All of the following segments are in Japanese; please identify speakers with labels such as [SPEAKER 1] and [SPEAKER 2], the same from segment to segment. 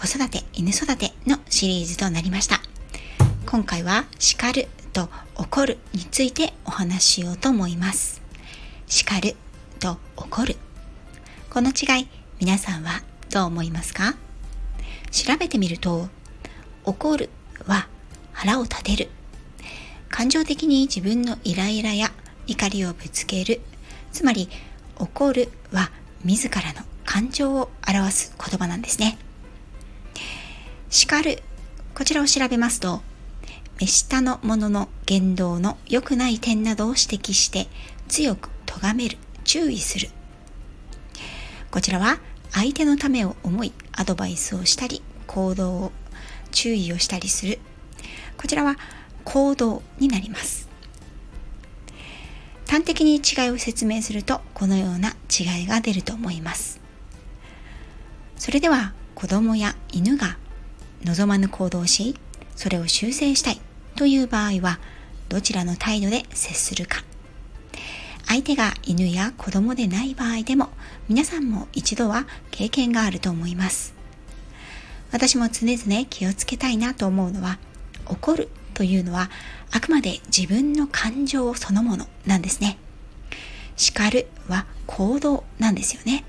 [SPEAKER 1] 子育て、犬育てのシリーズとなりました。今回は叱ると怒るについてお話ししようと思います。叱ると怒る。この違い、皆さんはどう思いますか？調べてみると、怒るは腹を立てる。感情的に自分のイライラや怒りをぶつける。つまり、怒るは自らの感情を表す言葉なんですね。叱る。こちらを調べますと、目下の者の言動の良くない点などを指摘して強く咎める、注意する。こちらは相手のためを思いアドバイスをしたり行動を注意をしたりする。こちらは行動になります。端的に違いを説明するとこのような違いが出ると思います。それでは子供や犬が望まぬ行動し、それを修正したいという場合は、どちらの態度で接するか。相手が犬や子供でない場合でも、皆さんも一度は経験があると思います。私も常々気をつけたいなと思うのは、怒るというのはあくまで自分の感情そのものなんですね。叱るは行動なんですよね。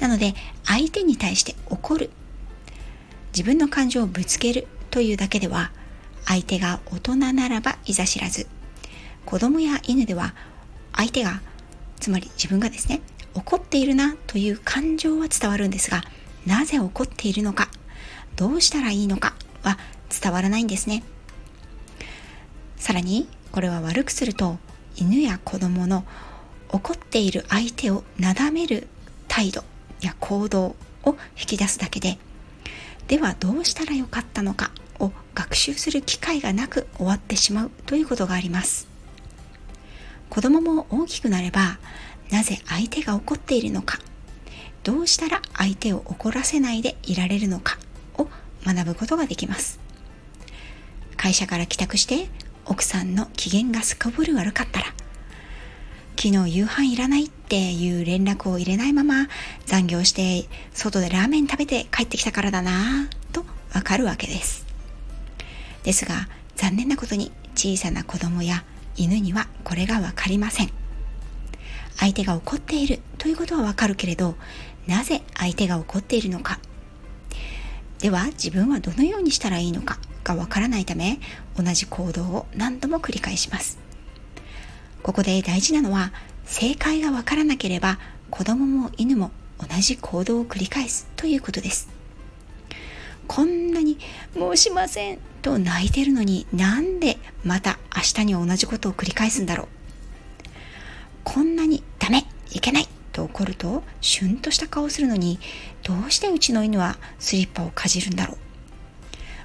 [SPEAKER 1] なので、相手に対して怒る自分の感情をぶつけるというだけでは相手が大人ならばいざ知らず。子供や犬では相手がつまり自分がですね怒っているなという感情は伝わるんですがなぜ怒っているのかどうしたらいいのかは伝わらないんですね。さらにこれは悪くすると犬や子供の怒っている相手をなだめる態度や行動を引き出すだけでではどうしたらよかったのかを学習する機会がなく終わってしまうということがあります。子供も大きくなればなぜ相手が怒っているのかどうしたら相手を怒らせないでいられるのかを学ぶことができます。会社から帰宅して奥さんの機嫌がすこぶる悪かったら昨日夕飯いらないっていう連絡を入れないまま残業して外でラーメン食べて帰ってきたからだなぁとわかるわけです。ですが残念なことに小さな子供や犬にはこれがわかりません。相手が怒っているということはわかるけれどなぜ相手が怒っているのかでは自分はどのようにしたらいいのかがわからないため同じ行動を何度も繰り返します。ここで大事なのは正解がわからなければ子供も犬も同じ行動を繰り返すということです。こんなに申しませんと泣いてるのになんでまた明日に同じことを繰り返すんだろう。こんなにダメいけないと怒るとシュンとした顔をするのにどうしてうちの犬はスリッパをかじるんだろう?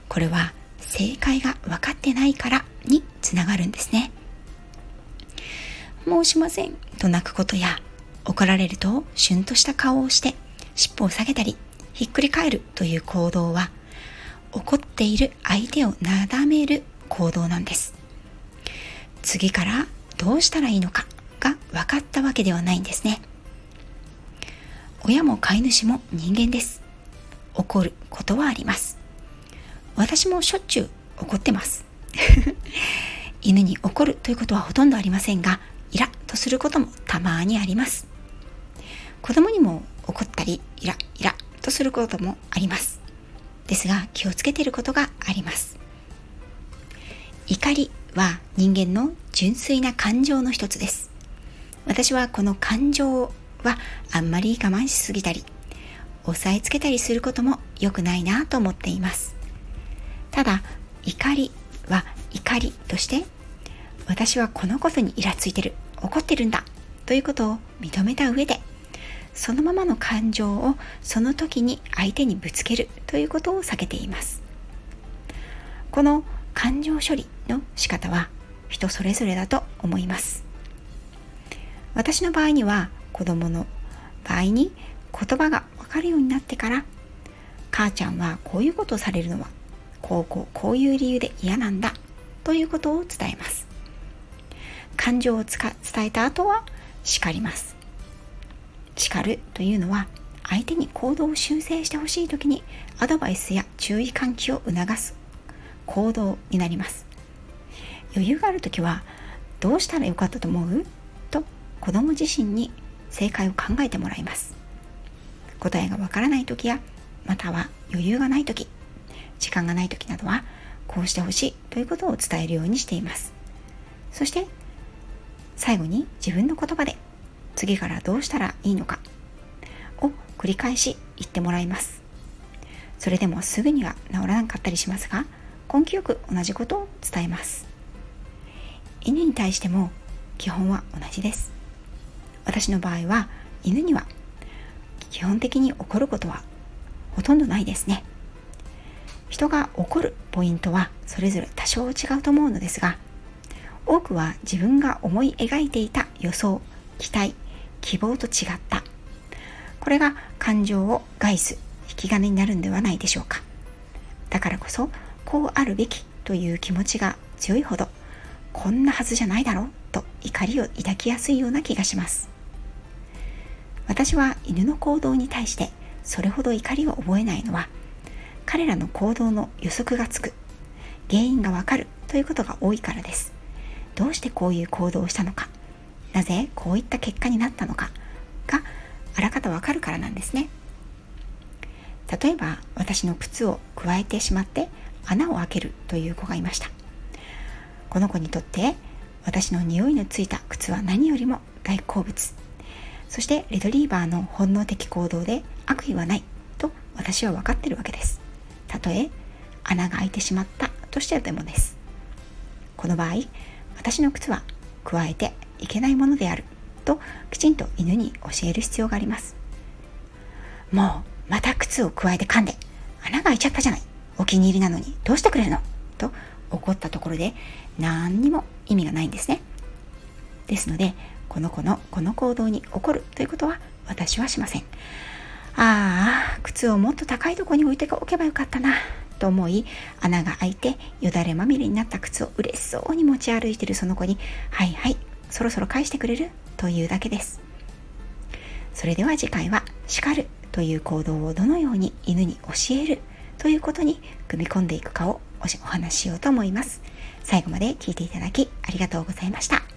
[SPEAKER 1] これは正解が分かってないからにつながるんですね。申しません。と泣くことや怒られるとシュンとした顔をして尻尾を下げたりひっくり返るという行動は怒っている相手をなだめる行動なんです。次からどうしたらいいのかが分かったわけではないんですね。親も飼い主も人間です。怒ることはあります。私もしょっちゅう怒ってます。犬に怒るということはほとんどありませんがとすることもたまにあります。子供にも怒ったりイライラとすることもあります。ですが気をつけていることがあります。怒りは人間の純粋な感情の一つです。私はこの感情はあんまり我慢しすぎたり、押さえつけたりすることも良くないなと思っています。ただ、怒りは怒りとして私はこのことにイラついてる怒ってるんだということを認めた上でそのままの感情をその時に相手にぶつけるということを避けています。この感情処理の仕方は人それぞれだと思います。私の場合には子供の場合に言葉が分かるようになってから母ちゃんはこういうことをされるのはこうこうこういう理由で嫌なんだということを伝えます。感情を伝えた後は叱ります。叱るというのは相手に行動を修正してほしい時にアドバイスや注意喚起を促す行動になります。余裕がある時はどうしたらよかったと思う？と子供自身に正解を考えてもらいます。答えがわからない時やまたは余裕がない時時間がない時などはこうしてほしいということを伝えるようにしています。そして最後に自分の言葉で次からどうしたらいいのかを繰り返し言ってもらいます。それでもすぐには治らなかったりしますが根気よく同じことを伝えます。犬に対しても基本は同じです。私の場合は犬には基本的に怒ることはほとんどないですね。人が怒るポイントはそれぞれ多少違うと思うのですが多くは自分が思い描いていた予想期待希望と違った。これが感情を害す引き金になるんではないでしょうか。だからこそこうあるべきという気持ちが強いほどこんなはずじゃないだろうと怒りを抱きやすいような気がします。私は犬の行動に対してそれほど怒りを覚えないのは彼らの行動の予測がつく原因がわかるということが多いからです。どうしてこういう行動をしたのか。なぜこういった結果になったのか。があらかたわかるからなんですね。例えば私の靴をくわえてしまって穴を開けるという子がいました。この子にとって私の匂いのついた靴は何よりも大好物。そしてレトリーバーの本能的行動で悪意はないと私は分かってるわけです。たとえ穴が開いてしまったとしてでもです。この場合私の靴は加えていけないものである。ときちんと犬に教える必要があります。もうまた靴を加えて噛んで穴が開いちゃったじゃない。お気に入りなのにどうしてくれるの？と怒ったところで何にも意味がないんですね。ですのでこの子のこの行動に怒るということは私はしません。ああ靴をもっと高いところに置いておけばよかったな。と思い穴が開いてよだれまみれになった靴を嬉しそうに持ち歩いているその子に「はいはいそろそろ返してくれる?」というだけです。それでは次回は「叱る」という行動をどのように犬に教える？ということに組み込んでいくかをお話ししようと思います。最後まで聞いていただきありがとうございました。